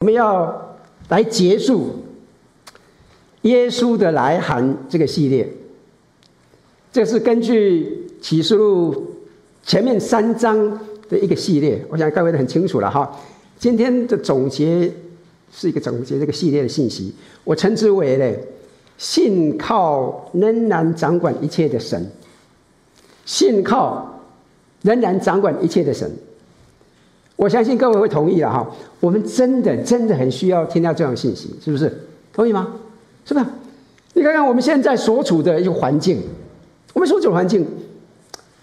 我们要来结束耶稣的来函这个系列，这是根据启示录前面三章的一个系列。我想各位都很清楚了哈。今天的总结是一个总结这个系列的信息，我称之为呢，信靠仍然掌管一切的神，信靠仍然掌管一切的神。我相信各位会同意了哈，我们真的真的很需要听到这样的信息，是不是？同意吗？是不是？你看看我们现在所处的一个环境，我们所处的环境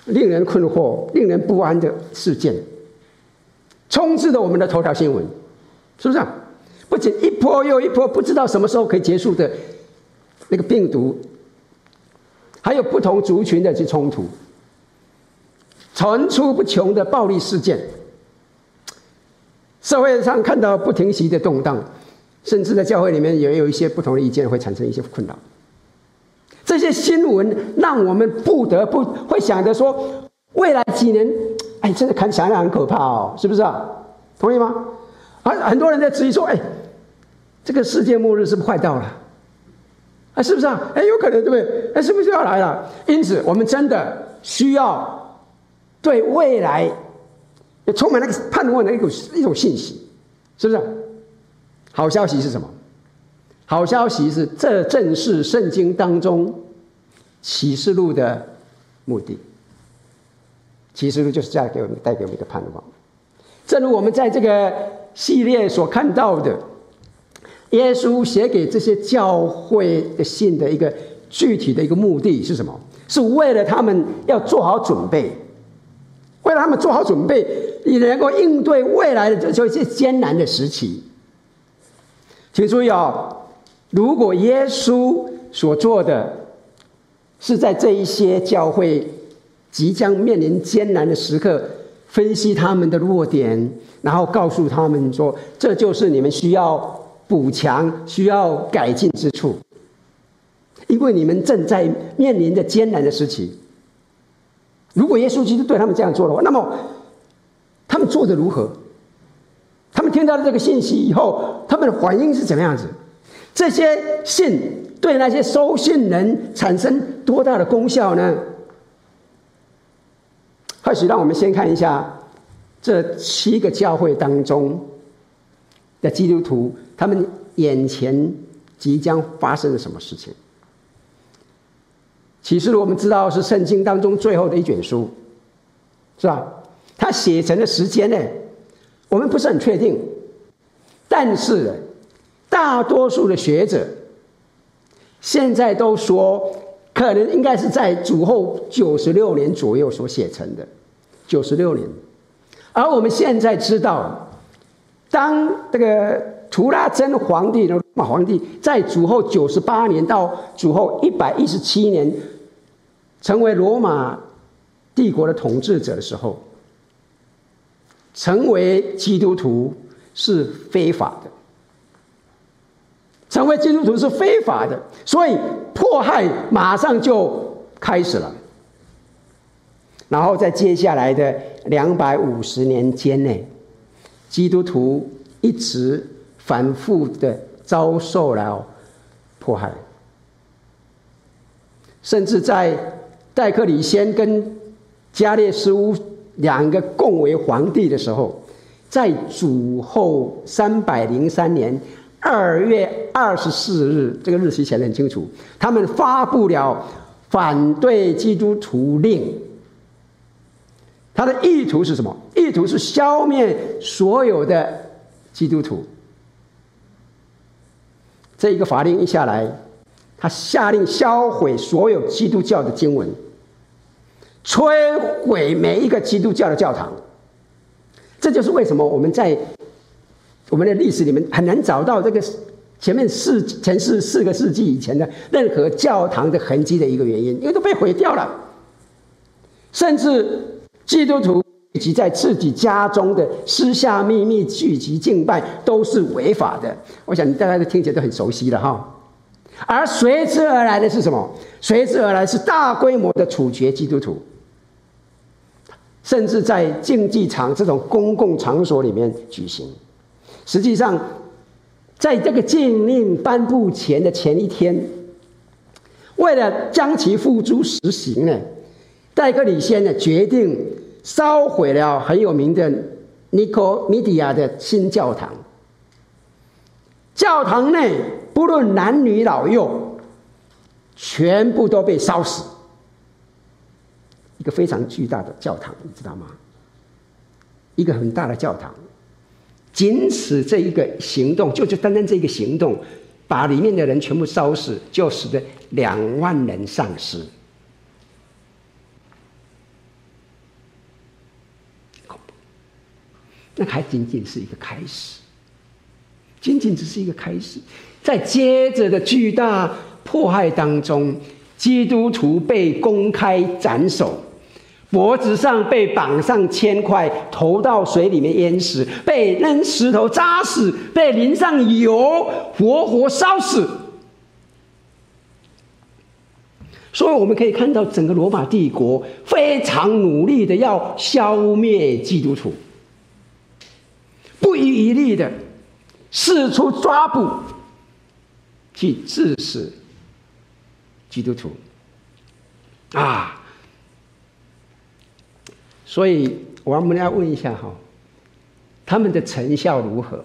令人困惑、令人不安的事件，充斥着我们的头条新闻，是不是？不仅一波又一波，不知道什么时候可以结束的那个病毒，还有不同族群的这冲突，层出不穷的暴力事件。社会上看到不停息的动荡，甚至在教会里面也有一些不同的意见，会产生一些困扰。这些新闻让我们不得不会想着说，未来几年，哎，真的看起来很可怕哦，是不是啊？同意吗？很很多人在质疑说，哎，这个世界末日是不是快到了？啊，是不是啊？哎，有可能对不对？哎，是不是要来了？因此，我们真的需要对未来。也充满那个盼望的一种一种信息，是不是？好消息是什么？好消息是，这正是圣经当中启示录的目的。启示录就是这样给我们带给我们一个盼望。正如我们在这个系列所看到的，耶稣写给这些教会的信的一个具体的一个目的是什么？是为了他们要做好准备。为他们做好准备，也能够应对未来的这这些艰难的时期。请注意哦，如果耶稣所做的是在这一些教会即将面临艰难的时刻，分析他们的弱点，然后告诉他们说，这就是你们需要补强、需要改进之处，因为你们正在面临着艰难的时期。如果耶稣基督对他们这样做的话，那么他们做的如何？他们听到了这个信息以后，他们的反应是怎么样子？这些信对那些收信人产生多大的功效呢？或许让我们先看一下这七个教会当中的基督徒，他们眼前即将发生了什么事情。启示录我们知道是圣经当中最后的一卷书，是吧？它写成的时间呢，我们不是很确定。但是大多数的学者现在都说，可能应该是在主后九十六年左右所写成的，九十六年。而我们现在知道，当这个图拉真皇帝的罗马皇帝在主后九十八年到主后一百一十七年。成为罗马帝国的统治者的时候，成为基督徒是非法的。成为基督徒是非法的，所以迫害马上就开始了。然后在接下来的两百五十年间内，基督徒一直反复的遭受了迫害，甚至在。戴克里先跟加列斯乌两个共为皇帝的时候，在主后三百零三年二月二十四日，这个日期写得很清楚，他们发布了反对基督徒令。他的意图是什么？意图是消灭所有的基督徒。这一个法令一下来，他下令销毁所有基督教的经文。摧毁每一个基督教的教堂，这就是为什么我们在我们的历史里面很难找到这个前面四前四四个世纪以前的任何教堂的痕迹的一个原因，因为都被毁掉了。甚至基督徒以及在自己家中的私下秘密聚集敬拜都是违法的。我想大家都听起来都很熟悉了哈。而随之而来的是什么？随之而来是大规模的处决基督徒。甚至在竞技场这种公共场所里面举行，实际上在这个禁令颁布前的前一天，为了将其付诸实行呢，戴克里先呢决定烧毁了很有名的尼科米底亚的新教堂。教堂内不论男女老幼，全部都被烧死。一个非常巨大的教堂，你知道吗？一个很大的教堂。仅此这一个行动，就就单单这一个行动，把里面的人全部烧死，就使得两万人丧失。那还仅仅是一个开始，仅仅只是一个开始，在接着的巨大迫害当中，基督徒被公开斩首。脖子上被绑上铅块，投到水里面淹死；被扔石头砸死；被淋上油，活活烧死。所以我们可以看到，整个罗马帝国非常努力的要消灭基督徒，不遗余力的四处抓捕，去致死基督徒。啊！所以，我们要问一下哈，他们的成效如何？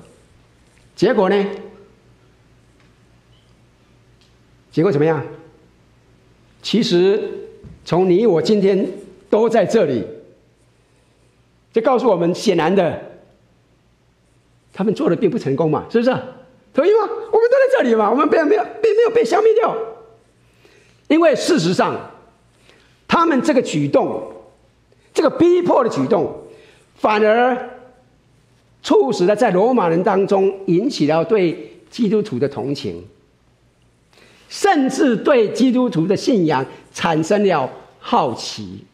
结果呢？结果怎么样？其实，从你我今天都在这里，就告诉我们，显然的，他们做的并不成功嘛，是不是？同意吗？我们都在这里嘛，我们并没有并没有被消灭掉，因为事实上，他们这个举动。这个逼迫的举动，反而促使了在罗马人当中引起了对基督徒的同情，甚至对基督徒的信仰产生了好奇。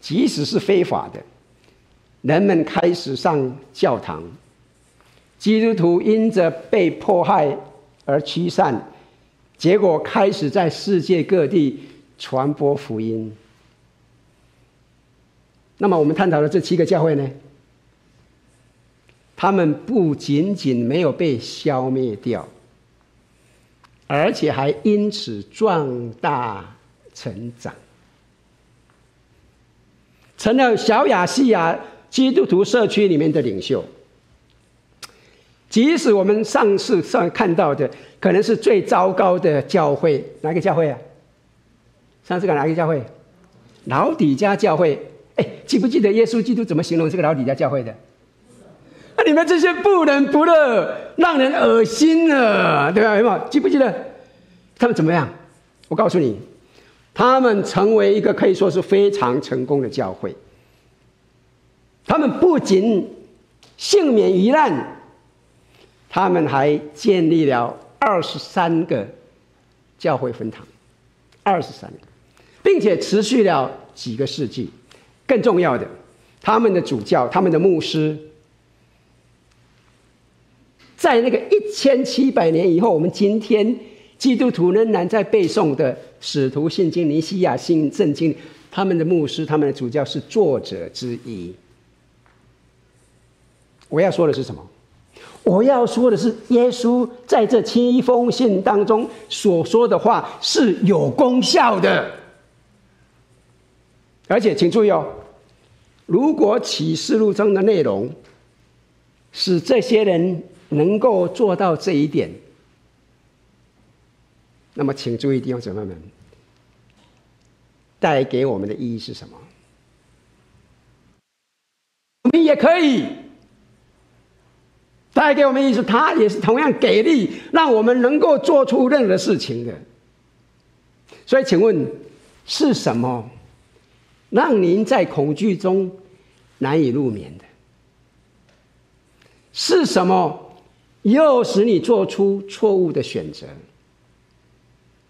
即使是非法的，人们开始上教堂，基督徒因着被迫害而驱散，结果开始在世界各地传播福音。那么我们探讨的这七个教会呢？他们不仅仅没有被消灭掉，而且还因此壮大成长，成了小亚细亚基督徒社区里面的领袖。即使我们上次上看到的可能是最糟糕的教会，哪个教会啊？上次讲哪个教会？老底嘉教会。哎，记不记得耶稣基督怎么形容这个老底嘉教会的？啊，你们这些不冷不热，让人恶心了，对吧？有没有？记不记得他们怎么样？我告诉你，他们成为一个可以说是非常成功的教会。他们不仅幸免于难，他们还建立了二十三个教会分堂，二十三个，并且持续了几个世纪。更重要的，他们的主教、他们的牧师，在那个一千七百年以后，我们今天基督徒仍然在背诵的《使徒信经》、尼西亚信圣经，他们的牧师、他们的主教是作者之一。我要说的是什么？我要说的是，耶稣在这七封信当中所说的话是有功效的，而且请注意哦。如果启示录中的内容使这些人能够做到这一点，那么请注意，弟兄姊妹们，带给我们的意义是什么？我们也可以带给我们意思，他也是同样给力，让我们能够做出任何事情的。所以，请问是什么？让您在恐惧中难以入眠的是什么？诱使你做出错误的选择？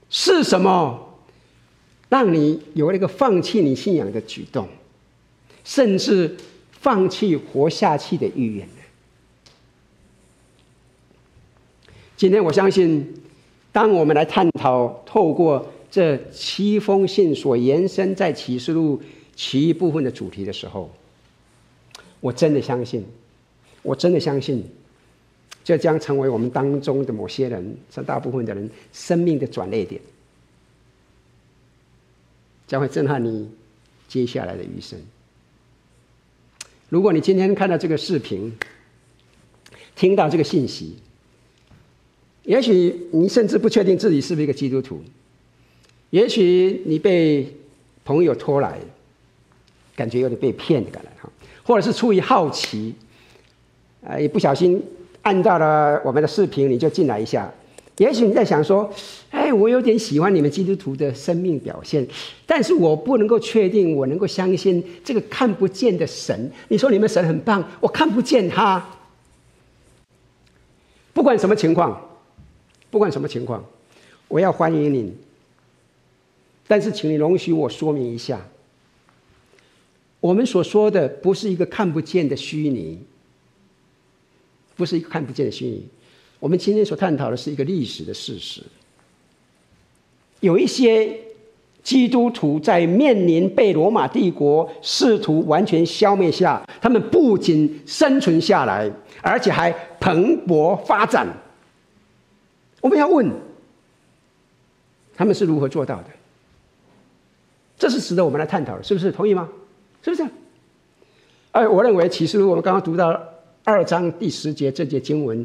是什么？让你有了一个放弃你信仰的举动，甚至放弃活下去的意愿呢？今天我相信，当我们来探讨透过。这七封信所延伸在启示录其余部分的主题的时候，我真的相信，我真的相信，这将成为我们当中的某些人，甚大部分的人生命的转捩点，将会震撼你接下来的余生。如果你今天看到这个视频，听到这个信息，也许你甚至不确定自己是不是一个基督徒，也许你被朋友拖来，感觉有点被骗的感觉哈，或者是出于好奇，啊，一不小心按到了我们的视频，你就进来一下。也许你在想说，哎，我有点喜欢你们基督徒的生命表现，但是我不能够确定我能够相信这个看不见的神。你说你们神很棒，我看不见他。不管什么情况，不管什么情况，我要欢迎你。但是，请你容许我说明一下，我们所说的不是一个看不见的虚拟，不是一个看不见的虚拟。我们今天所探讨的是一个历史的事实。有一些基督徒在面临被罗马帝国试图完全消灭下，他们不仅生存下来，而且还蓬勃发展。我们要问，他们是如何做到的？是值得我们来探讨，是不是？同意吗？是不是？哎，我认为启示录我们刚刚读到二章第十节这节经文。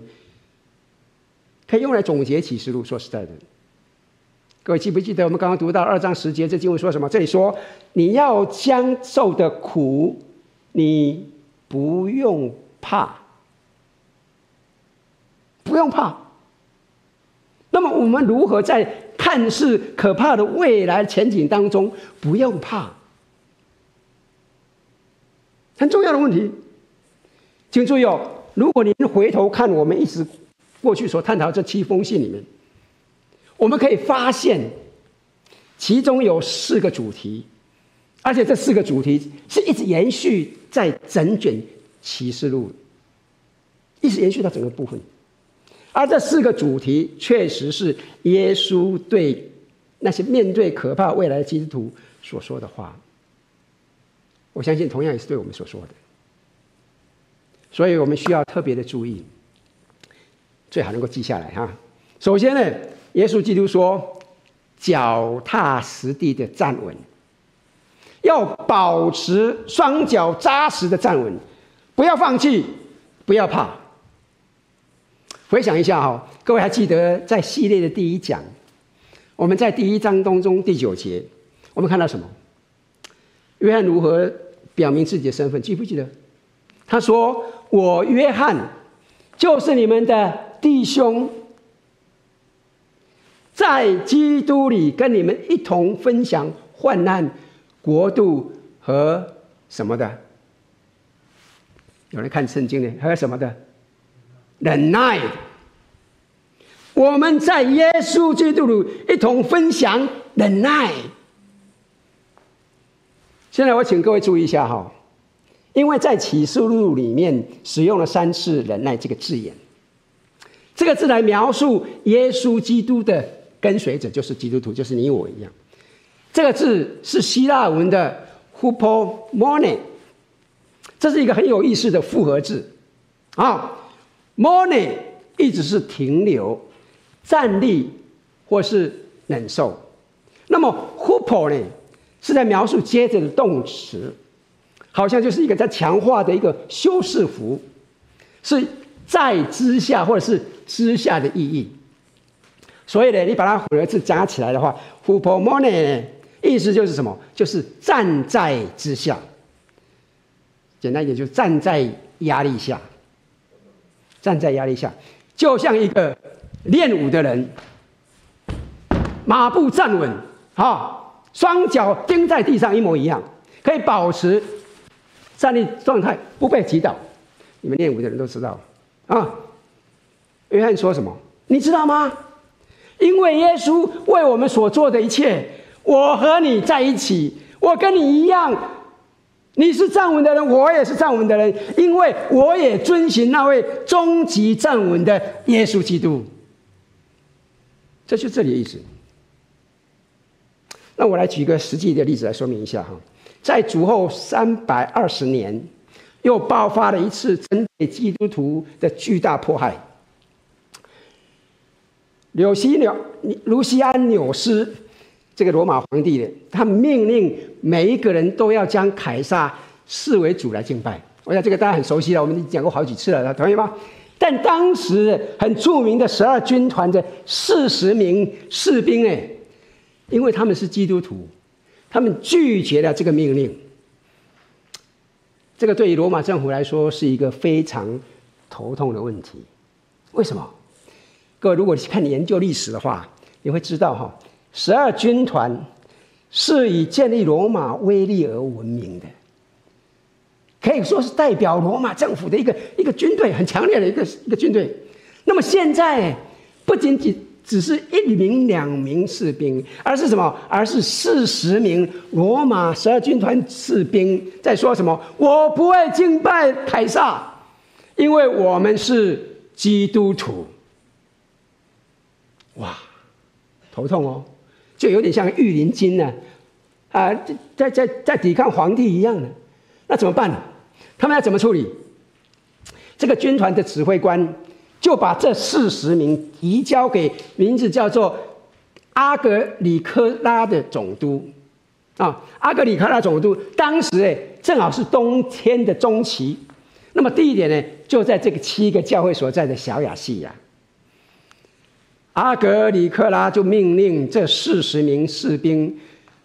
可以用来总结启示录。说实在的，各位记不记得我们刚刚读到二章十节，这经文说什么？这里说你要将受的苦，你不用怕，不用怕。那么我们如何在但是可怕的未来前景当中不用怕？很重要的问题，请注意哦。如果您回头看我们一直。过去所探讨这七封信里面，我们可以发现，其中有四个主题，而且这四个主题是一直延续在整卷启示录，一直延续到整个部分。而这四个主题确实是耶稣对那些面对可怕未来的基督徒所说的话。我相信同样也是对我们所说的，所以我们需要特别的注意。最好能够记下来哈。首先呢，耶稣基督说：“脚踏实地的站稳，要保持双脚扎实的站稳，不要放弃，不要怕。”回想一下哈，各位还记得在系列的第一讲，我们在第一章当中第九节，我们看到什么？约翰如何表明自己的身份？记不记得？他说：“我约翰就是你们的。”弟兄，在基督里跟你们一同分享患难、国度和什么的？有人看圣经呢？还有什么的？忍耐。我们在耶稣基督里一同分享忍耐。现在我请各位注意一下哈，因为在启示录里面使用了三次“忍耐”这个字眼。这个字来描述耶稣基督的跟随者，就是基督徒，就是你我一样。这个字是希腊文的 “hupomone”，这是一个很有意思的复合字啊。“Mone” 意思是停留、站立或是忍受。那么 “hupo” 呢，是在描述接着的动词，好像就是一个在强化的一个修饰符，是在之下或者是。之下的意义，所以呢，你把它混合字加起来的话，hupomone 意思就是什么？就是站在之下。简单一点，就站在压力下。站在压力下，就像一个练武的人，马步站稳，好，双脚钉在地上，一模一样，可以保持站立状态，不被击倒。你们练武的人都知道啊。约翰说什么？你知道吗？因为耶稣为我们所做的一切，我和你在一起，我跟你一样，你是站稳的人，我也是站稳的人，因为我也遵循那位终极站稳的耶稣基督。这就是这里的意思。那我来举一个实际的例子来说明一下哈，在主后三百二十年，又爆发了一次针对基督徒的巨大迫害。纽西纽卢西安纽斯这个罗马皇帝的，他命令每一个人都要将凯撒视为主来敬拜。我想这个大家很熟悉了，我们已经讲过好几次了，同意吗？但当时很著名的十二军团的四十名士兵，哎，因为他们是基督徒，他们拒绝了这个命令。这个对于罗马政府来说是一个非常头痛的问题。为什么？各位，如果去看研究历史的话，你会知道哈，十二军团是以建立罗马威力而闻名的，可以说是代表罗马政府的一个一个军队，很强烈的一个一个军队。那么现在不仅仅只是一名两名士兵，而是什么？而是四十名罗马十二军团士兵在说什么？我不会敬拜凯撒，因为我们是基督徒。哇，头痛哦，就有点像御林军呢，啊，在在在抵抗皇帝一样的，那怎么办呢？他们要怎么处理？这个军团的指挥官就把这四十名移交给名字叫做阿格里科拉的总督，啊，阿格里科拉总督当时哎，正好是冬天的中期，那么地点呢，就在这个七个教会所在的小亚细亚。阿格里克拉就命令这四十名士兵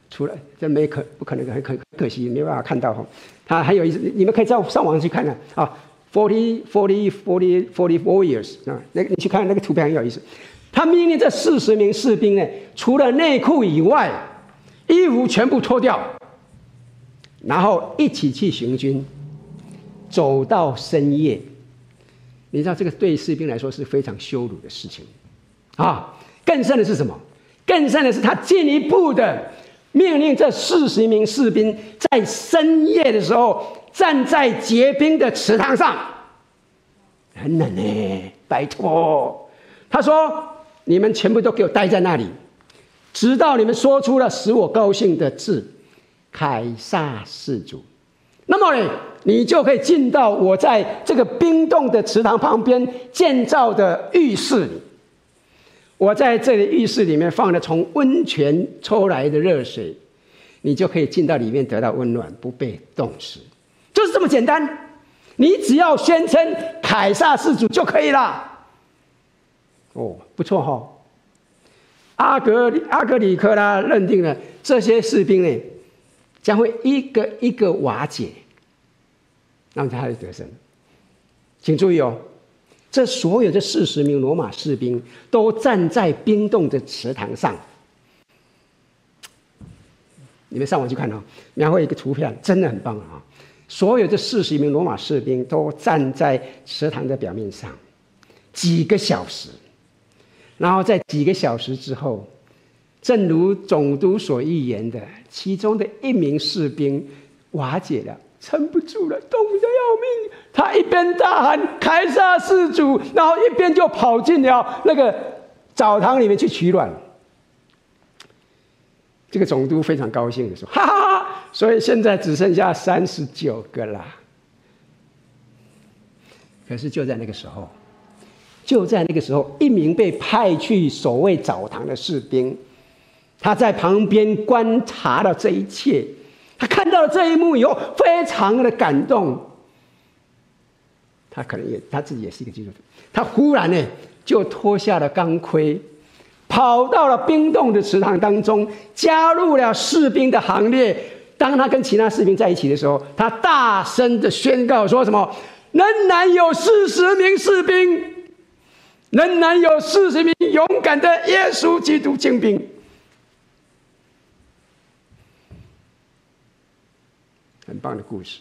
出来，这没可不可能，很可可惜没办法看到哈。他还有一，你们可以在上网去看看啊，forty forty forty forty four years 啊，那个你去看那个图片很有意思。他命令这四十名士兵呢，除了内裤以外，衣服全部脱掉，然后一起去行军，走到深夜。你知道这个对士兵来说是非常羞辱的事情。啊，更甚的是什么？更甚的是，他进一步的命令这四十名士兵在深夜的时候站在结冰的池塘上，很冷呢。拜托，他说：“你们全部都给我待在那里，直到你们说出了使我高兴的字‘凯撒是主’，那么，你就可以进到我在这个冰冻的池塘旁边建造的浴室里。”我在这里浴室里面放了从温泉抽来的热水，你就可以进到里面得到温暖，不被冻死，就是这么简单。你只要宣称凯撒是主就可以了。哦，不错哈、哦。阿格阿格里科拉认定了这些士兵呢，将会一个一个瓦解，那么他就得胜。请注意哦。这所有这四十名罗马士兵都站在冰冻的池塘上，你们上网去看哦，描绘一个图片，真的很棒啊！所有这四十名罗马士兵都站在池塘的表面上，几个小时，然后在几个小时之后，正如总督所预言的，其中的一名士兵瓦解了。撑不住了，冻得要命。他一边大喊“凯撒是主”，然后一边就跑进了那个澡堂里面去取暖。这个总督非常高兴的说：“哈哈哈！所以现在只剩下三十九个了。”可是就在那个时候，就在那个时候，一名被派去守卫澡堂的士兵，他在旁边观察了这一切。到了这一幕以后，非常的感动。他可能也他自己也是一个基督徒。他忽然呢，就脱下了钢盔，跑到了冰冻的池塘当中，加入了士兵的行列。当他跟其他士兵在一起的时候，他大声的宣告说：“什么？仍然有四十名士兵，仍然有四十名勇敢的耶稣基督精兵。”很棒的故事，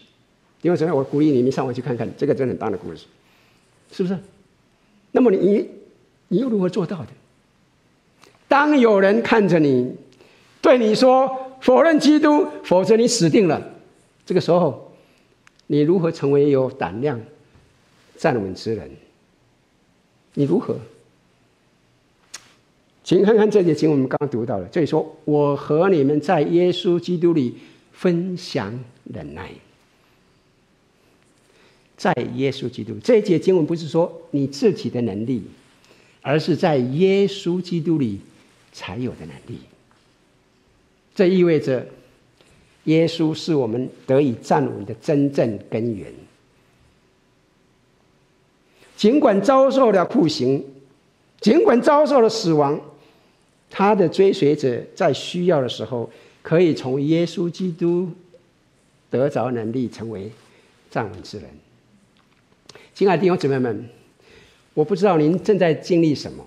因为昨天？我鼓励你们上网去看看，这个真的很棒的故事，是不是？那么你你又如何做到的？当有人看着你，对你说否认基督，否则你死定了。这个时候，你如何成为有胆量站稳之人？你如何？请看看这节经文，我们刚刚读到了，这里说：“我和你们在耶稣基督里。”分享忍耐，在耶稣基督这一节经文不是说你自己的能力，而是在耶稣基督里才有的能力。这意味着，耶稣是我们得以站稳的真正根源。尽管遭受了酷刑，尽管遭受了死亡，他的追随者在需要的时候，可以从耶稣基督得着能力，成为站稳之人。亲爱的弟兄姊妹们，我不知道您正在经历什么，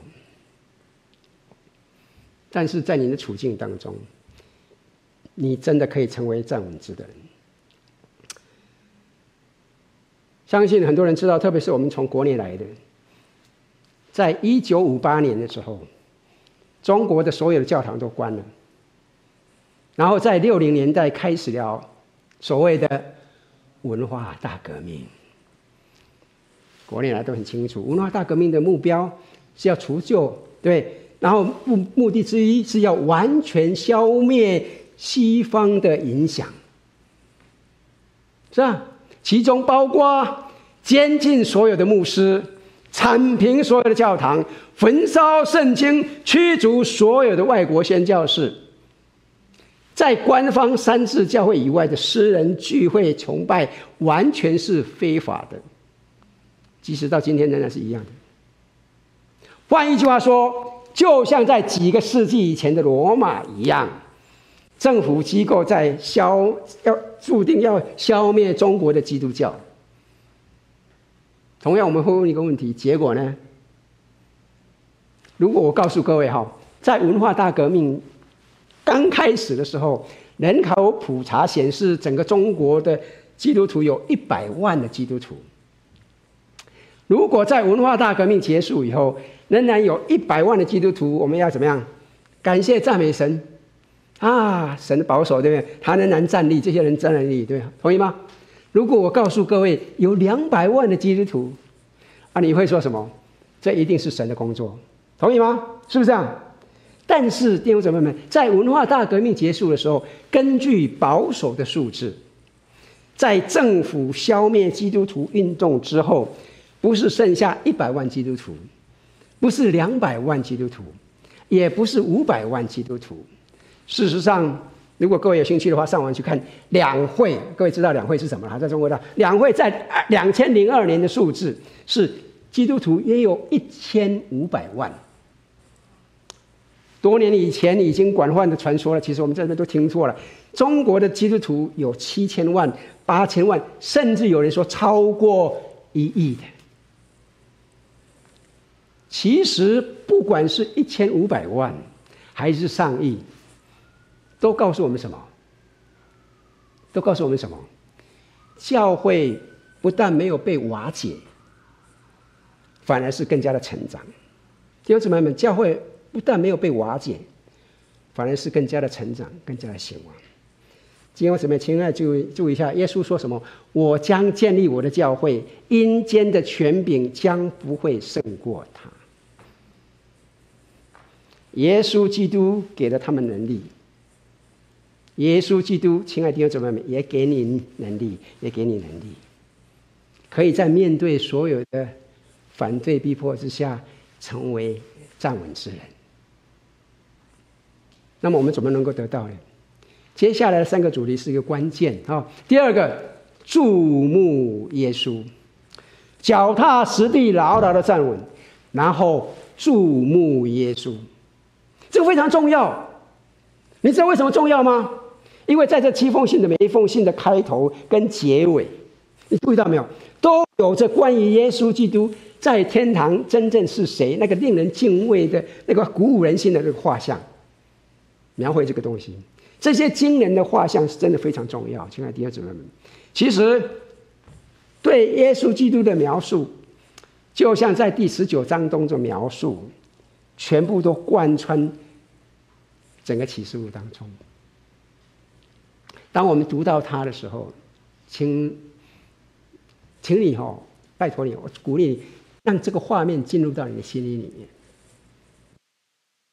但是在您的处境当中。你真的可以成为站稳之的人。相信很多人知道，特别是我们从国内来的，在一九五八年的时候，中国的所有的教堂都关了。然后在六零年代开始了所谓的文化大革命。国内来都很清楚，文化大革命的目标是要除旧，对，然后目目的之一是要完全消灭。西方的影响，是吧？其中包括监禁所有的牧师，铲平所有的教堂，焚烧圣经，驱逐所有的外国宣教士。在官方三自教会以外的私人聚会崇拜，完全是非法的。即使到今天仍然是一样的。换一句话说，就像在几个世纪以前的罗马一样。政府机构在消要注定要消灭中国的基督教。同样，我们会问一个问题：结果呢？如果我告诉各位哈，在文化大革命刚开始的时候，人口普查显示，整个中国的基督徒有一百万的基督徒。如果在文化大革命结束以后，仍然有一百万的基督徒，我们要怎么样？感谢赞美神。啊，神的保守，对不对？他仍然站立，这些人站立，对，同意吗？如果我告诉各位有两百万的基督徒，啊，你会说什么？这一定是神的工作，同意吗？是不是这样？但是弟兄姊妹们，在文化大革命结束的时候，根据保守的数字，在政府消灭基督徒运动之后，不是剩下一百万基督徒，不是两百万基督徒，也不是五百万基督徒。事实上，如果各位有兴趣的话，上网去看两会。各位知道两会是什么了？在中国的两会在两千零二年的数字是基督徒约有一千五百万。多年以前已经广泛的传说了，其实我们这边都听错了。中国的基督徒有七千万、八千万，甚至有人说超过一亿的。其实不管是一千五百万还是上亿。都告诉我们什么？都告诉我们什么？教会不但没有被瓦解，反而是更加的成长。弟兄姊妹们，教会不但没有被瓦解，反而是更加的成长，更加的兴旺。今天我准备亲爱注意注意一下，耶稣说什么？我将建立我的教会，阴间的权柄将不会胜过他。耶稣基督给了他们能力。耶稣基督，亲爱的弟兄姊妹们，也给你能力，也给你能力，可以在面对所有的反对逼迫之下，成为站稳之人。那么我们怎么能够得到呢？接下来的三个主题是一个关键啊。第二个，注目耶稣，脚踏实地，牢牢的站稳，然后注目耶稣，这个非常重要。你知道为什么重要吗？因为在这七封信的每一封信的开头跟结尾，你注意到没有，都有着关于耶稣基督在天堂真正是谁那个令人敬畏的那个鼓舞人心的那个画像，描绘这个东西。这些惊人的画像是真的非常重要，亲爱的弟兄姊妹们。其实对耶稣基督的描述，就像在第十九章中的描述，全部都贯穿整个启示录当中。当我们读到他的时候，请，请你哈，拜托你，我鼓励你，让这个画面进入到你的心里里面。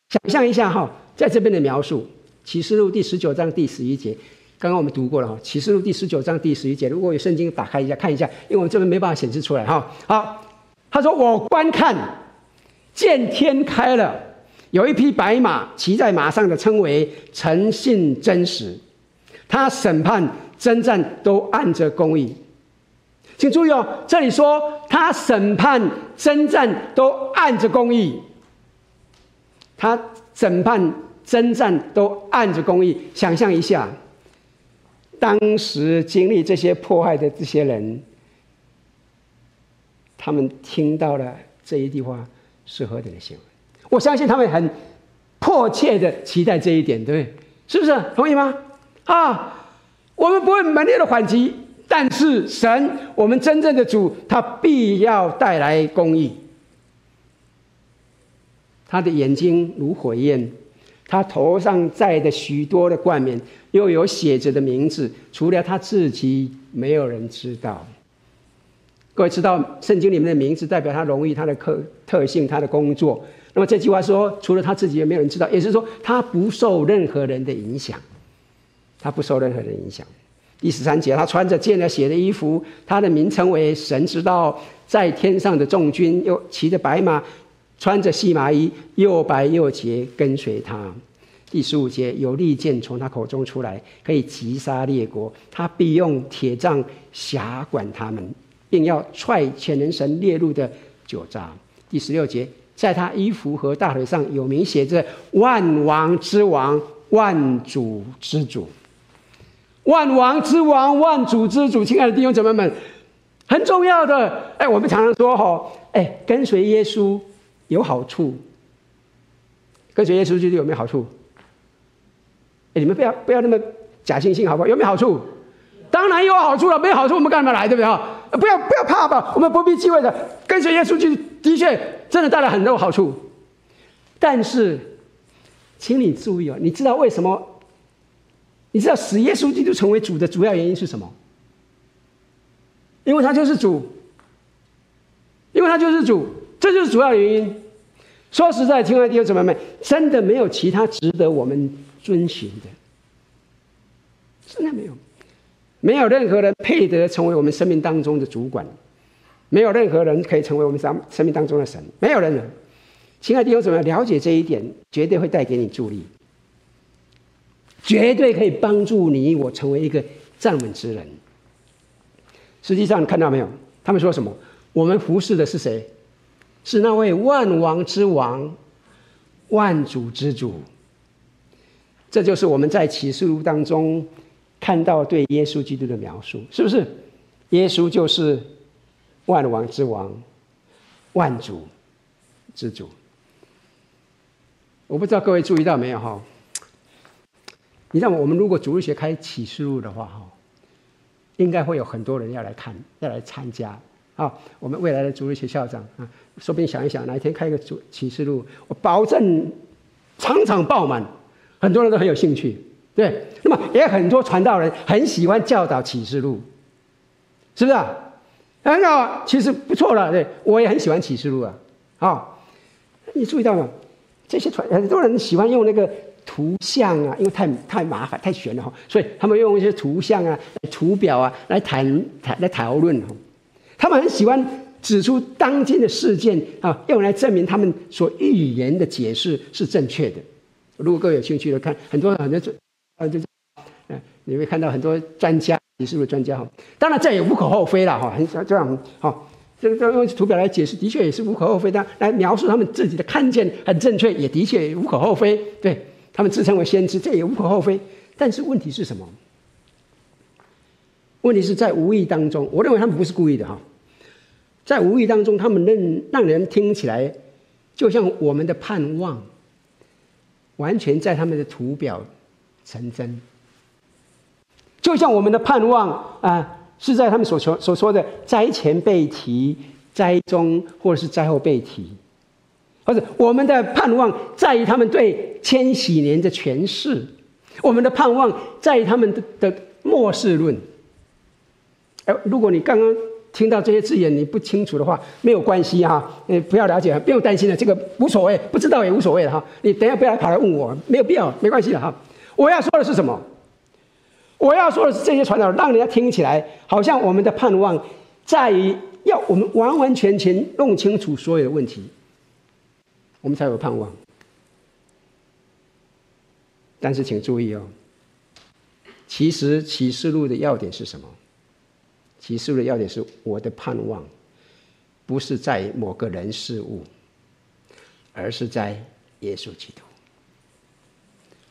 想象一下哈，在这边的描述，《启示录》第十九章第十一节，刚刚我们读过了哈，《启示录》第十九章第十一节，如果有圣经，打开一下看一下，因为我们这边没办法显示出来哈。好，他说：“我观看，见天开了，有一匹白马，骑在马上的称为诚信真实，他审判征战都按着公义。请注意哦，这里说他审判征战都按着公义，他审判征战都按着公义。想象一下，当时经历这些迫害的这些人，他们听到了这一句话是何等的新闻？我相信他们很迫切的期待这一点，对不对？是不是？同意吗？啊，我们不会猛烈的反击。但是神，我们真正的主，他必要带来公义。他的眼睛如火焰，他头上戴的许多的冠冕，又有写着的名字，除了他自己，没有人知道。各位知道，圣经里面的名字代表他荣誉、他的特特性、他的工作。那么这句话说，除了他自己，也没有人知道，也就是说，他不受任何人的影响，他不受任何人影响。第十三节，他穿着见了血的衣服，他的名称为神知道，在天上的众军又骑着白马，穿着细麻衣，又白又洁，跟随他。第十五节，有利剑从他口中出来，可以击杀列国，他必用铁杖辖管他们，并要踹全能神列入的酒醡。第十六节，在他衣服和大腿上有名写着“万王之王，万主之主”。万王之王，万主之主，亲爱的弟兄姊妹们，很重要的。哎，我们常常说哈，哎，跟随耶稣有好处。跟随耶稣就是有没有好处？哎，你们不要不要那么假惺惺，好不好？有没有好处？当然有好处了，没有好处我们干嘛来？对不对？啊，不要不要怕吧，我们不必忌讳的。跟随耶稣就的确真的带来很多好处。但是，请你注意哦，你知道为什么？你知道使耶稣基督成为主的主要原因是什么？因为他就是主，因为他就是主，这就是主要原因。说实在，亲爱的弟兄姊妹们，真的没有其他值得我们遵循的，真的没有，没有任何人配得成为我们生命当中的主管，没有任何人可以成为我们生生命当中的神，没有人了。亲爱的弟兄姊妹，了解这一点，绝对会带给你助力。绝对可以帮助你我成为一个站稳之人。实际上，看到没有？他们说什么？我们服侍的是谁？是那位万王之王、万主之主。这就是我们在启示录当中看到对耶稣基督的描述，是不是？耶稣就是万王之王、万主之主。我不知道各位注意到没有哈？你知道？我们如果主日学开启示录的话，哈，应该会有很多人要来看，要来参加。啊，我们未来的主日学校长啊，说不定想一想，哪一天开一个主启示录，我保证场场爆满，很多人都很有兴趣。对，那么也很多传道人很喜欢教导启示录，是不是啊？很好，其实不错了。对，我也很喜欢启示录啊。好，你注意到吗？这些传很多人喜欢用那个。图像啊，因为太太麻烦、太玄了哈，所以他们用一些图像啊、图表啊来谈谈、来讨论哈。他们很喜欢指出当今的事件啊，用来证明他们所预言的解释是正确的。如果各位有兴趣的看，很多很多啊，就嗯，你会看到很多专家，你是不是专家哈？当然这也无可厚非了哈，很这样哈，这个用图表来解释，的确也是无可厚非的。来描述他们自己的看见很正确，也的确无可厚非，对。他们自称为先知，这也无可厚非。但是问题是什么？问题是在无意当中，我认为他们不是故意的哈。在无意当中，他们让让人听起来，就像我们的盼望，完全在他们的图表成真。就像我们的盼望啊，是在他们所说所说的灾前被提，灾中或者是灾后被提。或者我们的盼望在于他们对千禧年的诠释，我们的盼望在于他们的的末世论。哎，如果你刚刚听到这些字眼你不清楚的话，没有关系哈，你不要了解，不用担心的，这个无所谓，不知道也无所谓哈。你等下不要跑来问我，没有必要，没关系的哈。我要说的是什么？我要说的是这些传道让人家听起来好像我们的盼望在于要我们完完全全弄清楚所有的问题。我们才有盼望。但是请注意哦，其实启示录的要点是什么？启示的要点是我的盼望，不是在某个人事物，而是在耶稣基督。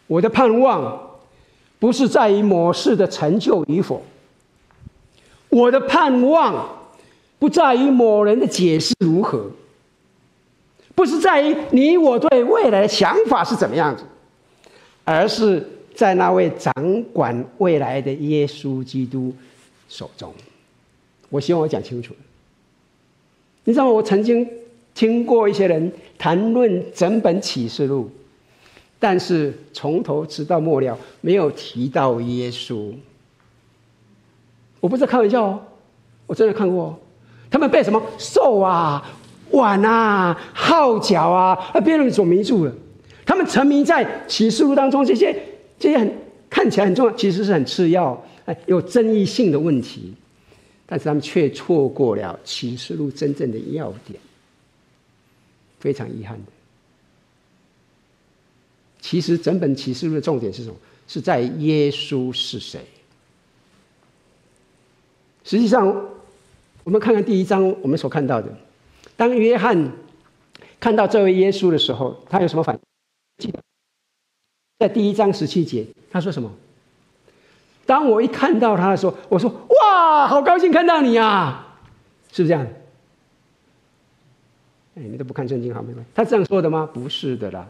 我的盼望不是在于某事的成就与否，我的盼望不在于某人的解释如何，不是在于你我对未来的想法是怎么样子，而是在那位掌管未来的耶稣基督手中。我希望我讲清楚。你知道吗？我曾经听过一些人谈论整本启示录，但是从头直到末了没有提到耶稣。我不是开玩笑哦，我真的看过。他们被什么兽啊、碗啊、号角啊，啊，别人所迷住了。他们沉迷在启示录当中这些这些很看起来很重要，其实是很次要、哎，有争议性的问题。但是他们却错过了启示录真正的要点，非常遗憾的。其实整本启示录的重点是什么？是在耶稣是谁？实际上，我们看看第一章，我们所看到的，当约翰看到这位耶稣的时候，他有什么反应？记得在第一章十七节，他说什么？当我一看到他的时候，我说：“哇，好高兴看到你啊！”是不是这样？哎，你都不看圣经好没有？他这样说的吗？不是的啦，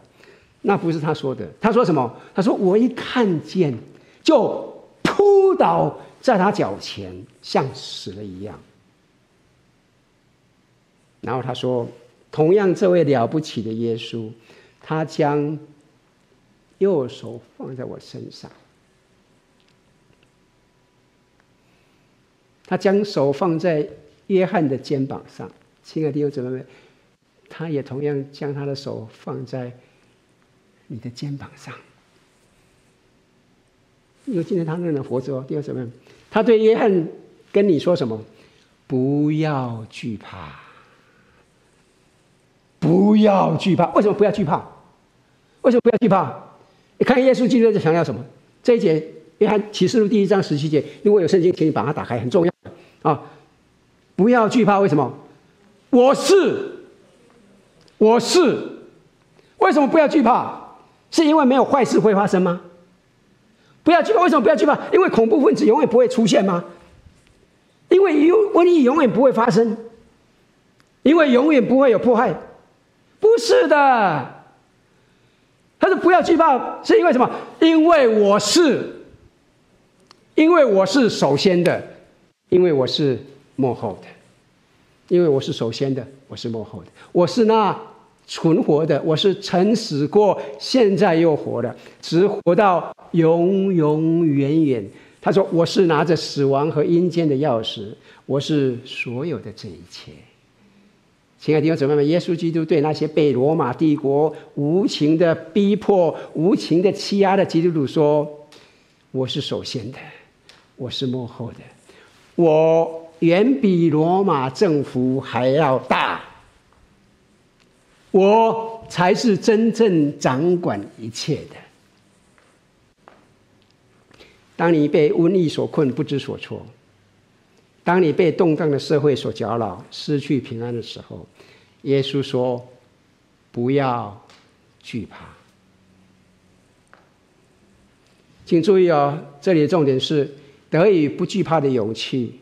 那不是他说的。他说什么？他说：“我一看见，就扑倒在他脚前，像死了一样。”然后他说：“同样，这位了不起的耶稣，他将右手放在我身上。”他将手放在约翰的肩膀上，亲爱的弟兄姊妹们，他也同样将他的手放在你的肩膀上。因为今天他仍然活着哦，弟兄姊妹们，他对约翰跟你说什么？不要惧怕，不要惧怕。为什么不要惧怕？为什么不要惧怕？你看耶稣基督在强调什么？这一节。约翰启示录第一章十七节，如果有圣经，请你把它打开，很重要啊！不要惧怕，为什么？我是，我是，为什么不要惧怕？是因为没有坏事会发生吗？不要惧怕，为什么不要惧怕？因为恐怖分子永远不会出现吗？因为有瘟疫永远不会发生，因为永远不会有迫害，不是的。他说不要惧怕，是因为什么？因为我是。因为我是首先的，因为我是幕后的，因为我是首先的，我是幕后的，我是那存活的，我是曾死过，现在又活的，直活到永永远远。他说：“我是拿着死亡和阴间的钥匙，我是所有的这一切。”亲爱的弟兄姊妹们，耶稣基督对那些被罗马帝国无情的逼迫、无情的欺压的基督徒说：“我是首先的。”我是幕后的，我远比罗马政府还要大，我才是真正掌管一切的。当你被瘟疫所困，不知所措；当你被动荡的社会所搅扰，失去平安的时候，耶稣说：“不要惧怕。”请注意哦，这里的重点是。得以不惧怕的勇气，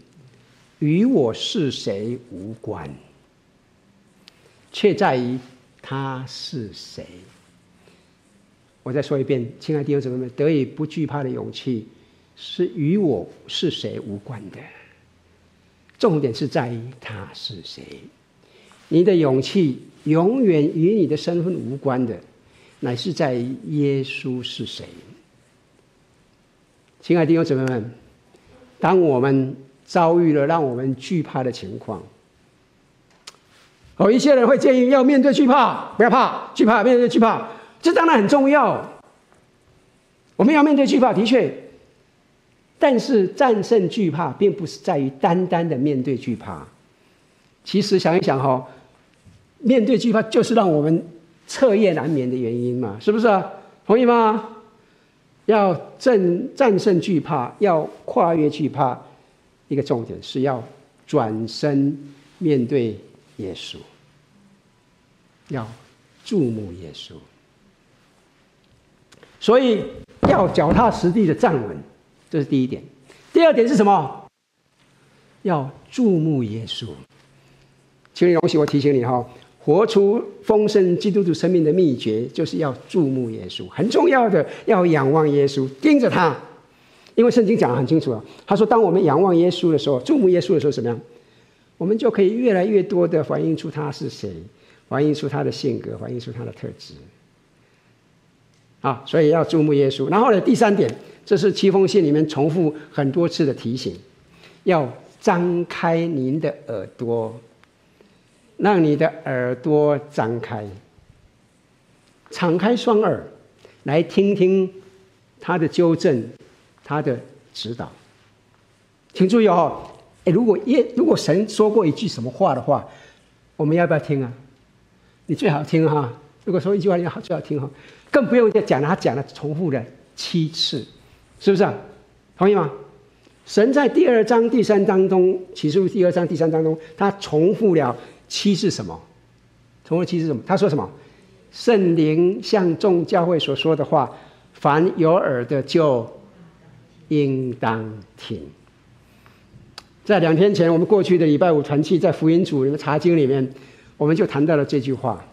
与我是谁无关，却在于他是谁。我再说一遍，亲爱的弟兄姊妹们，得以不惧怕的勇气，是与我是谁无关的。重点是在于他是谁。你的勇气永远与你的身份无关的，乃是在于耶稣是谁。亲爱的弟兄姊妹们。当我们遭遇了让我们惧怕的情况，有一些人会建议要面对惧怕，不要怕，惧怕面对惧怕，这当然很重要。我们要面对惧怕，的确，但是战胜惧怕，并不是在于单单的面对惧怕。其实想一想哈，面对惧怕就是让我们彻夜难眠的原因嘛，是不是？同意吗？要战战胜惧怕，要跨越惧怕，一个重点是要转身面对耶稣，要注目耶稣。所以要脚踏实地的站稳，这是第一点。第二点是什么？要注目耶稣。请你容许我提醒你哈，活出丰盛基督徒生命的秘诀，就是要注目耶稣。很重要的，要仰望耶稣，盯着他。因为圣经讲得很清楚啊，他说，当我们仰望耶稣的时候，注目耶稣的时候，怎么样？我们就可以越来越多的反映出他是谁，反映出他的性格，反映出他的特质。啊，所以要注目耶稣。然后呢，第三点，这是七封信里面重复很多次的提醒，要张开您的耳朵，让你的耳朵张开，敞开双耳，来听听他的纠正，他的指导。请注意哦，如果耶，如果神说过一句什么话的话，我们要不要听啊？你最好听哈。如果说一句话，你好最好听哈。更不用再讲了，他讲了重复了七次，是不是啊？同意吗？神在第二章、第三章中，启示录第二章、第三章中，他重复了七是什么？重复七是什么？他说什么？圣灵向众教会所说的话，凡有耳的就应当听。在两天前，我们过去的礼拜五团契在福音组里面查经里面，我们就谈到了这句话。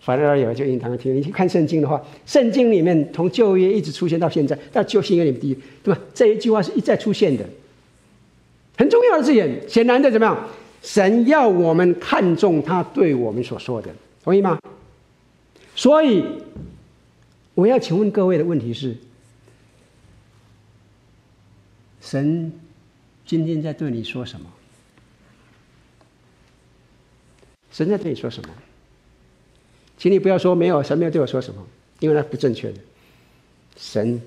凡而有就应当听。你去看圣经的话，圣经里面从旧约一直出现到现在，到旧新约里面，第一，对吧？这一句话是一再出现的，很重要的字眼。显然的，怎么样？神要我们看重他对我们所说的，同意吗？所以，我要请问各位的问题是：神今天在对你说什么？神在对你说什么？请你不要说没有，神没有对我说什么，因为那不正确的。神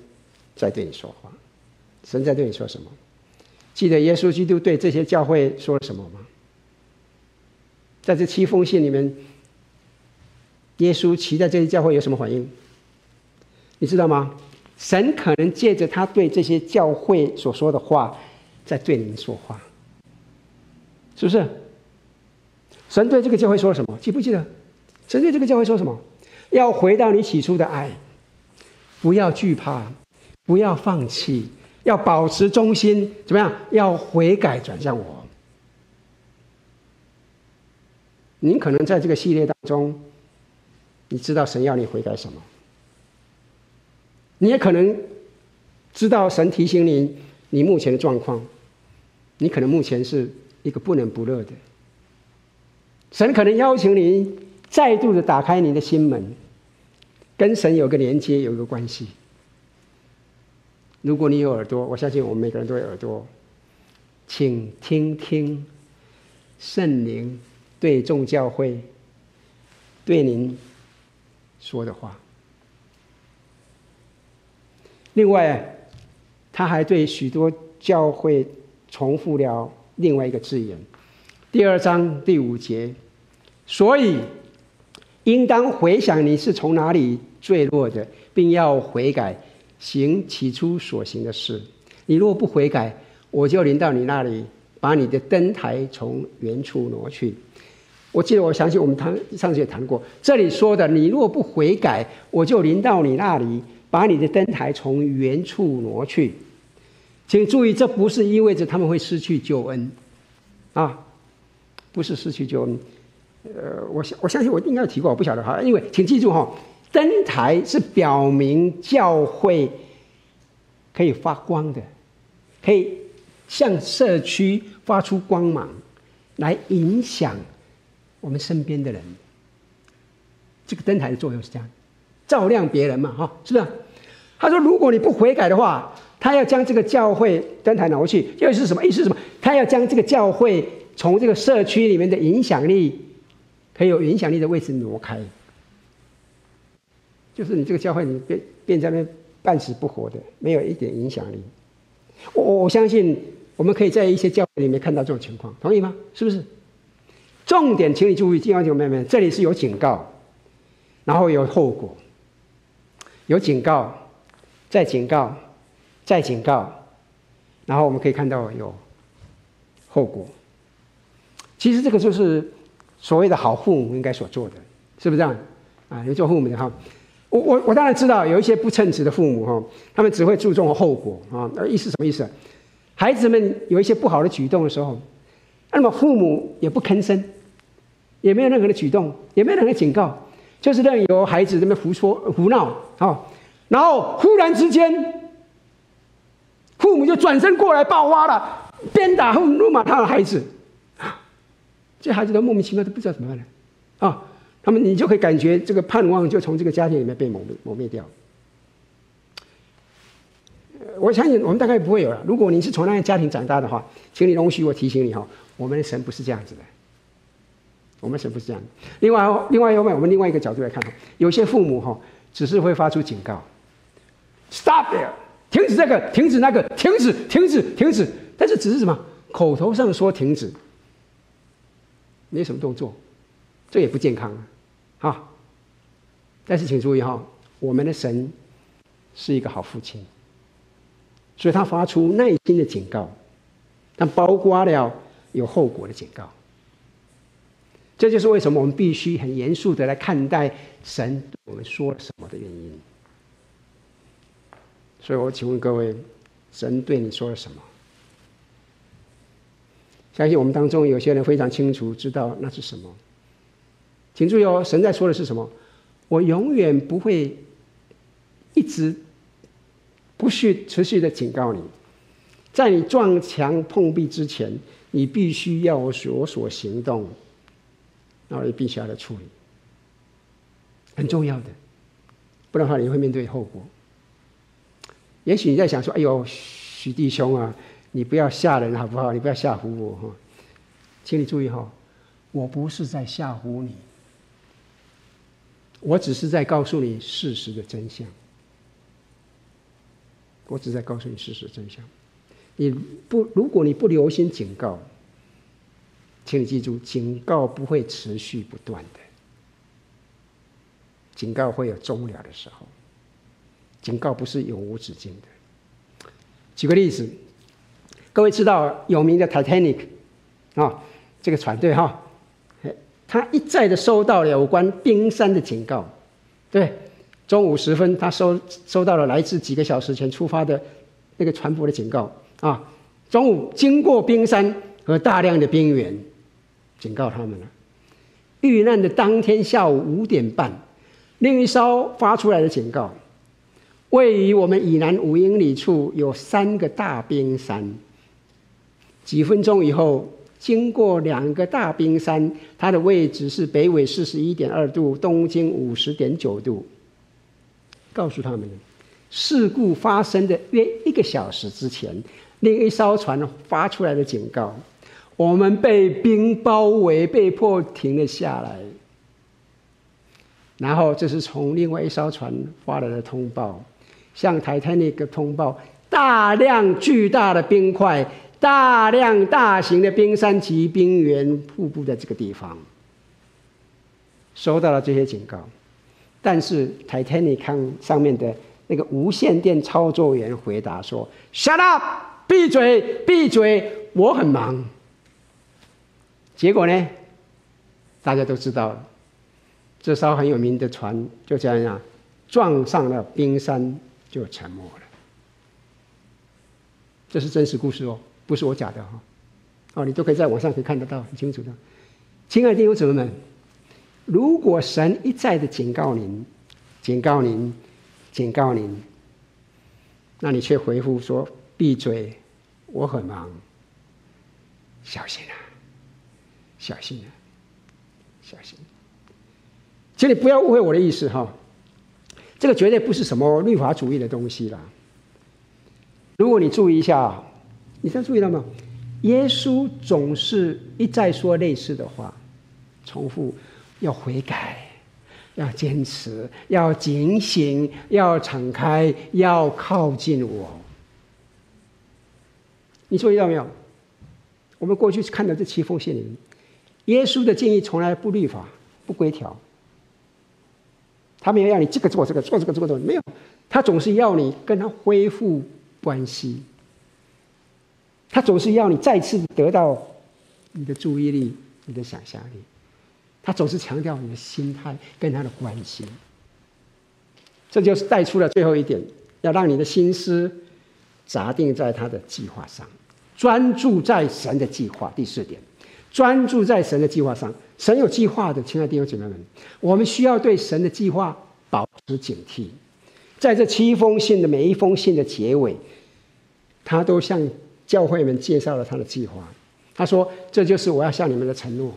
在对你说话，神在对你说什么？记得耶稣基督对这些教会说了什么吗？在这七封信里面，耶稣期待这些教会有什么反应？你知道吗？神可能借着他对这些教会所说的话，在对你们说话，是不是？神对这个教会说了什么？记不记得？神对这个教会说什么？要回到你起初的爱，不要惧怕，不要放弃，要保持忠心。怎么样？要悔改转向我。您可能在这个系列当中，你知道神要你悔改什么？你也可能知道神提醒你，你目前的状况，你可能目前是一个不冷不热的。神可能邀请你。再度的打开你的心门，跟神有个连接，有一个关系。如果你有耳朵，我相信我们每个人都有耳朵，请听听圣灵对众教会对您说的话。另外，他还对许多教会重复了另外一个字眼，第二章第五节，所以。应当回想你是从哪里坠落的，并要悔改，行起初所行的事。你若不悔改，我就临到你那里，把你的灯台从原处挪去。我记得，我相信我们谈上次也谈过，这里说的，你若不悔改，我就临到你那里，把你的灯台从原处挪去。请注意，这不是意味着他们会失去救恩，啊，不是失去救恩。呃，我相我相信我应该有提过，我不晓得哈。因为请记住哈，灯台是表明教会可以发光的，可以向社区发出光芒，来影响我们身边的人。这个灯台的作用是这样，照亮别人嘛，哈，是不是？他说，如果你不悔改的话，他要将这个教会灯台挪去，又是什么意思？是什么？他要将这个教会从这个社区里面的影响力。可以有影响力的位置挪开，就是你这个教会，你变变在那半死不活的，没有一点影响力。我我相信我们可以在一些教会里面看到这种情况，同意吗？是不是？重点，请你注意，弟兄姐妹们，这里是有警告，然后有后果，有警告，再警告，再警告，然后我们可以看到有后果。其实这个就是所谓的好父母应该所做的，是不是这样？啊，你做父母的哈，我我我当然知道有一些不称职的父母哈，他们只会注重后果啊，那意思什么意思？孩子们有一些不好的举动的时候，那么父母也不吭声，也没有任何的举动，也没有任何警告。就是任由孩子这么胡说胡闹啊，然后忽然之间，父母就转身过来爆发了，鞭打和怒骂他的孩子，这孩子都莫名其妙都不知道怎么办了啊！他们你就可以感觉这个盼望就从这个家庭里面被磨灭磨灭掉。我相信我们大概不会有了。如果你是从那个家庭长大的话，请你容许我提醒你哈，我们的神不是这样子的。我们神不是这样。另外，另外一方面，我们另外一个角度来看，有些父母哈，只是会发出警告，“Stop there，停止这个，停止那个，停止，停止，停止。”但是只是什么？口头上说停止，没什么动作，这也不健康啊！哈。但是请注意哈，我们的神是一个好父亲，所以他发出耐心的警告，但包括了有后果的警告。这就是为什么我们必须很严肃的来看待神对我们说了什么的原因。所以我请问各位，神对你说了什么？相信我们当中有些人非常清楚知道那是什么。请注意哦，神在说的是什么？我永远不会一直不续持续的警告你，在你撞墙碰壁之前，你必须要我所所行动。然后你必须要来处理，很重要的，不然的话你会面对后果。也许你在想说：“哎呦，许弟兄啊，你不要吓人好不好？你不要吓唬我哈。”请你注意哈，我不是在吓唬你，我只是在告诉你事实的真相。我只是在告诉你事实真相。你不，如果你不留心警告。请你记住，警告不会持续不断的，警告会有终了的时候，警告不是永无止境的。举个例子，各位知道有名的 Titanic 啊，这个船队哈，他一再的收到了有关冰山的警告，对，中午时分他收收到了来自几个小时前出发的那个船舶的警告啊，中午经过冰山和大量的冰原。警告他们了。遇难的当天下午五点半，另一艘发出来的警告，位于我们以南五英里处有三个大冰山。几分钟以后，经过两个大冰山，它的位置是北纬四十一点二度，东经五十点九度。告诉他们，事故发生的约一个小时之前，另一艘船发出来的警告。我们被冰包围，被迫停了下来。然后，这是从另外一艘船发来的通报，向泰坦尼克通报：大量巨大的冰块，大量大型的冰山及冰原瀑布在这个地方。收到了这些警告，但是泰坦尼克上面的那个无线电操作员回答说：“Shut up，闭嘴，闭嘴，我很忙。”结果呢？大家都知道，这艘很有名的船就这样撞上了冰山，就沉没了。这是真实故事哦，不是我假的哈、哦。哦，你都可以在网上可以看得到，很清楚的。亲爱的弟兄姊妹们，如果神一再的警告您、警告您、警告您，那你却回复说：“闭嘴，我很忙，小心啊！”小心啊！小心！请你不要误会我的意思哈，这个绝对不是什么律法主义的东西啦。如果你注意一下，你再注意到吗？耶稣总是一再说类似的话，重复要悔改，要坚持，要警醒，要敞开，要靠近我。你注意到没有？我们过去看到这七封信里面。耶稣的建议从来不律法，不规条，他没有要你这个做这个做这个做这个，没有，他总是要你跟他恢复关系。他总是要你再次得到你的注意力、你的想象力。他总是强调你的心态跟他的关系。这就是带出了最后一点，要让你的心思砸定在他的计划上，专注在神的计划。第四点，专注在神的计划上。神有计划的，亲爱的弟兄姐妹们，我们需要对神的计划保持警惕。在这七封信的每一封信的结尾，他都向教会们介绍了他的计划。他说：“这就是我要向你们的承诺。”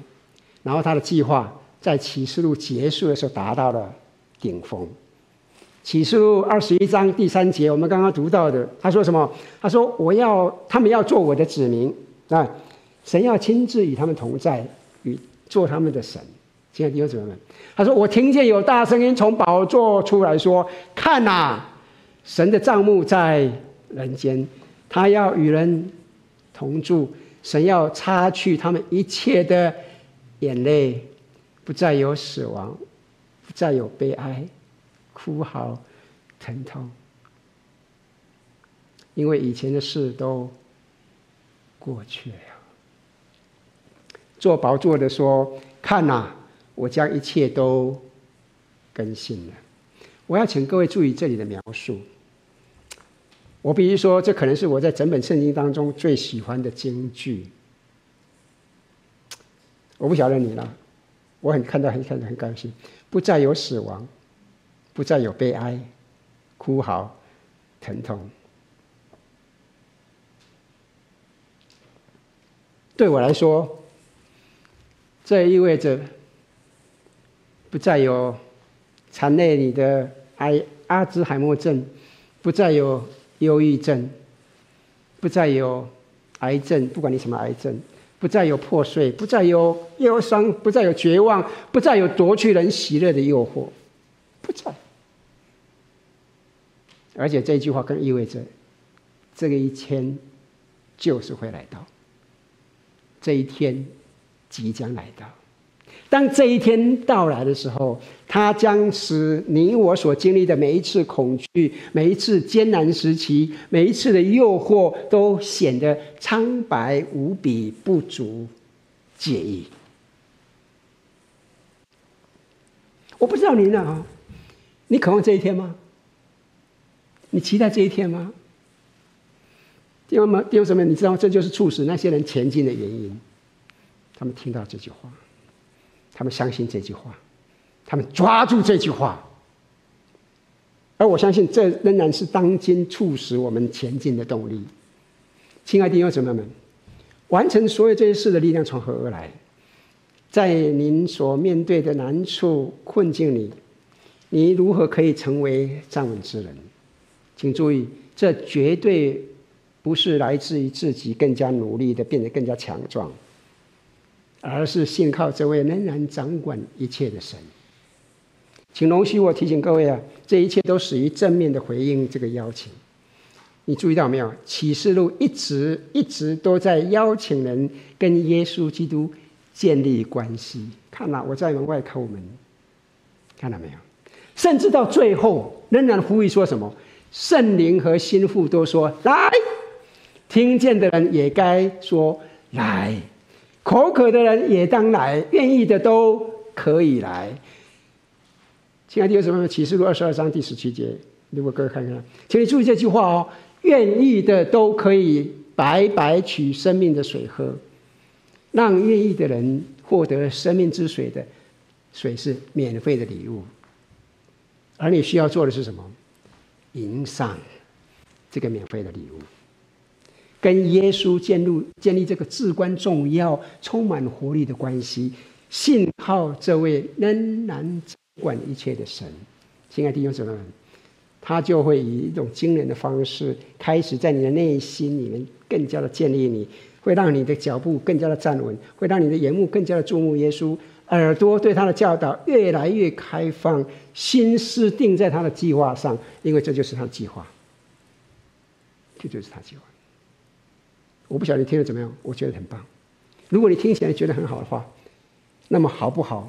然后他的计划在启示录结束的时候达到了顶峰。启示录二十一章第三节，我们刚刚读到的，他说什么？他说：“我要他们要做我的子民啊，神要亲自与他们同在，与做他们的神。”亲爱的弟兄姊妹们，他说：“我听见有大声音从宝座出来说：‘看哪，神的帐幕在人间，他要与人同住，神要擦去他们一切的眼泪，不再有死亡，不再有悲哀。’”哭嚎、疼痛，因为以前的事都过去了。做宝座的说：“看呐、啊，我将一切都更新了。”我要请各位注意这里的描述。我必须说，这可能是我在整本圣经当中最喜欢的金句。我不晓得你了，我很看到很看到很高兴，不再有死亡。不再有悲哀、哭嚎、疼痛。对我来说，这意味着不再有残累你的癌阿兹海默症，不再有忧郁症，不再有癌症，不管你什么癌症，不再有破碎，不再有忧伤，不再有绝望，不再有夺去人喜乐的诱惑。不再，而且这句话更意味着，这个一天就是会来到，这一天即将来到。当这一天到来的时候，它将使你我所经历的每一次恐惧、每一次艰难时期、每一次的诱惑，都显得苍白无比、不足介意。我不知道您呢啊。你渴望这一天吗？你期待这一天吗？弟兄们，弟兄姊妹，你知道这就是促使那些人前进的原因。他们听到这句话，他们相信这句话，他们抓住这句话。而我相信，这仍然是当今促使我们前进的动力。亲爱的弟兄姊妹们，完成所有这些事的力量从何而来？在您所面对的难处、困境里。你如何可以成为站稳之人？请注意，这绝对不是来自于自己更加努力的变得更加强壮，而是信靠这位仍然掌管一切的神。请容许我提醒各位啊，这一切都始于正面的回应这个邀请。你注意到没有？启示录一直一直都在邀请人跟耶稣基督建立关系。看哪，我在门外叩门，看到没有？甚至到最后，仍然呼吁说什么？圣灵和心腹都说来，听见的人也该说来，口渴的人也当来，愿意的都可以来。亲爱的，有什么？启示录二十二章第十七节，如果各位看看，请你注意这句话哦：愿意的都可以白白取生命的水喝，让愿意的人获得生命之水的水是免费的礼物。而你需要做的是什么？迎上这个免费的礼物，跟耶稣建立建立这个至关重要、充满活力的关系，信靠这位仍然掌管一切的神。亲爱的弟兄姊妹们，他就会以一种惊人的方式，开始在你的内心里面更加的建立你，会让你的脚步更加的站稳，会让你的眼目更加的注目耶稣。耳朵对他的教导越来越开放，心思定在他的计划上，因为这就是他的计划，这就是他计划。我不晓得你听得怎么样，我觉得很棒。如果你听起来觉得很好的话，那么好不好？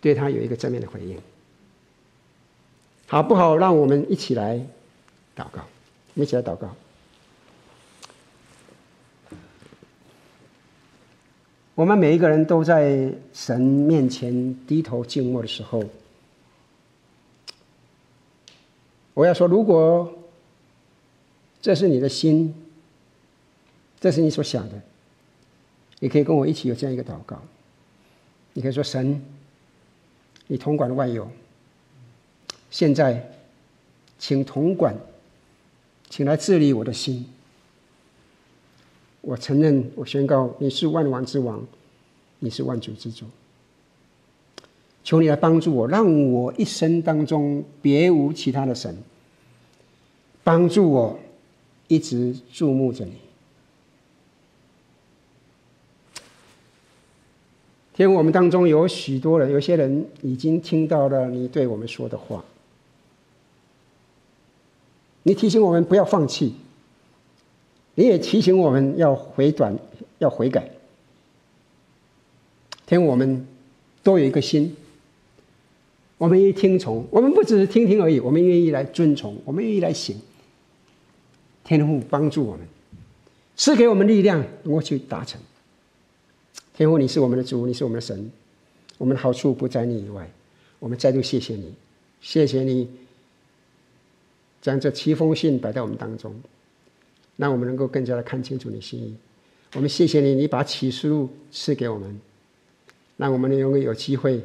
对他有一个正面的回应。好不好？让我们一起来祷告，一起来祷告。我们每一个人都在神面前低头静默的时候，我要说，如果这是你的心，这是你所想的，你可以跟我一起有这样一个祷告。你可以说：“神，你统管万有。”现在，请统管，请来治理我的心。我承认，我宣告，你是万王之王，你是万主之主。求你来帮助我，让我一生当中别无其他的神，帮助我一直注目着你。天父，我们当中有许多人，有些人已经听到了你对我们说的话。你提醒我们不要放弃，你也提醒我们要回转，要悔改。天，我们都有一个心，我们愿意听从，我们不只是听听而已，我们愿意来遵从，我们愿意来行。天父帮助我们，赐给我们力量，能够去达成。天父，你是我们的主，你是我们的神，我们的好处不在你以外。我们再度谢谢你，谢谢你。将这七封信摆在我们当中，让我们能够更加的看清楚你心意。我们谢谢你，你把启示录赐给我们，让我们能够有机会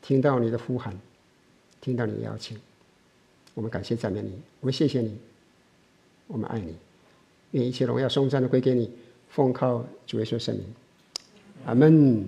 听到你的呼喊，听到你的邀请。我们感谢赞美你，我们谢谢你，我们爱你，愿一切荣耀颂赞的归给你，奉靠主耶稣圣名，阿门。